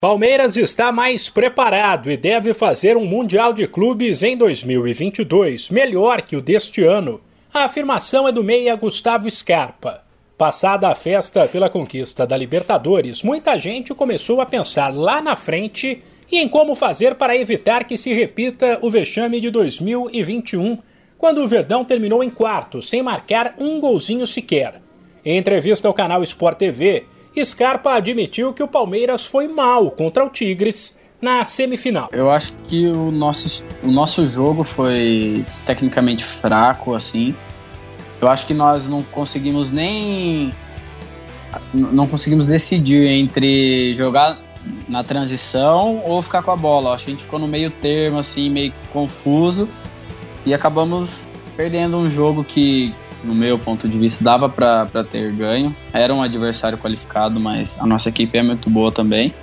Palmeiras está mais preparado e deve fazer um Mundial de Clubes em 2022, melhor que o deste ano. A afirmação é do meia Gustavo Scarpa. Passada a festa pela conquista da Libertadores, muita gente começou a pensar lá na frente e em como fazer para evitar que se repita o vexame de 2021, quando o Verdão terminou em quarto, sem marcar um golzinho sequer. Em entrevista ao canal Sport TV, Scarpa admitiu que o Palmeiras foi mal contra o Tigres na semifinal. Eu acho que o nosso, o nosso jogo foi tecnicamente fraco, assim. Eu acho que nós não conseguimos nem. Não conseguimos decidir entre jogar na transição ou ficar com a bola. Eu acho que a gente ficou no meio termo, assim, meio confuso. E acabamos perdendo um jogo que, no meu ponto de vista, dava para ter ganho. Era um adversário qualificado, mas a nossa equipe é muito boa também.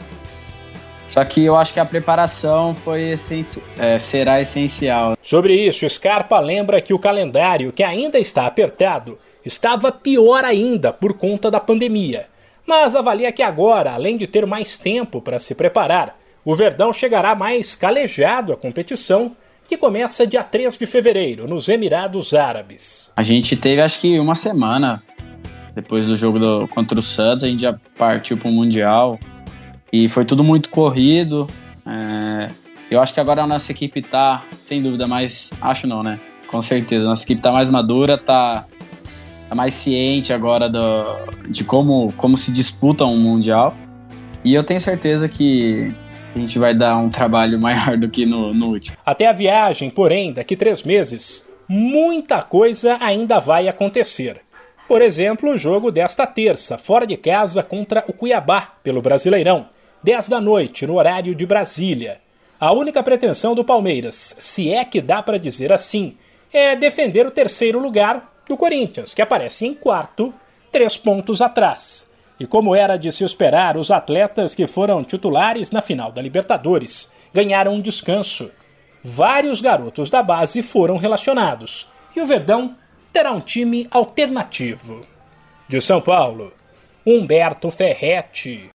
Só que eu acho que a preparação foi essenci é, será essencial. Sobre isso, Scarpa lembra que o calendário, que ainda está apertado, estava pior ainda por conta da pandemia. Mas avalia que agora, além de ter mais tempo para se preparar, o Verdão chegará mais calejado à competição que começa dia 3 de fevereiro, nos Emirados Árabes. A gente teve acho que uma semana depois do jogo do, contra o Santos, a gente já partiu para o Mundial e foi tudo muito corrido. É, eu acho que agora a nossa equipe está, sem dúvida, mais. Acho não, né? Com certeza. Nossa equipe está mais madura, está tá mais ciente agora do, de como, como se disputa um Mundial. E eu tenho certeza que a gente vai dar um trabalho maior do que no, no último. Até a viagem, porém, daqui três meses, muita coisa ainda vai acontecer. Por exemplo, o jogo desta terça, fora de casa contra o Cuiabá, pelo Brasileirão, 10 da noite, no horário de Brasília. A única pretensão do Palmeiras, se é que dá para dizer assim, é defender o terceiro lugar do Corinthians, que aparece em quarto, três pontos atrás. E como era de se esperar, os atletas que foram titulares na final da Libertadores ganharam um descanso. Vários garotos da base foram relacionados e o Verdão terá um time alternativo. De São Paulo, Humberto Ferretti.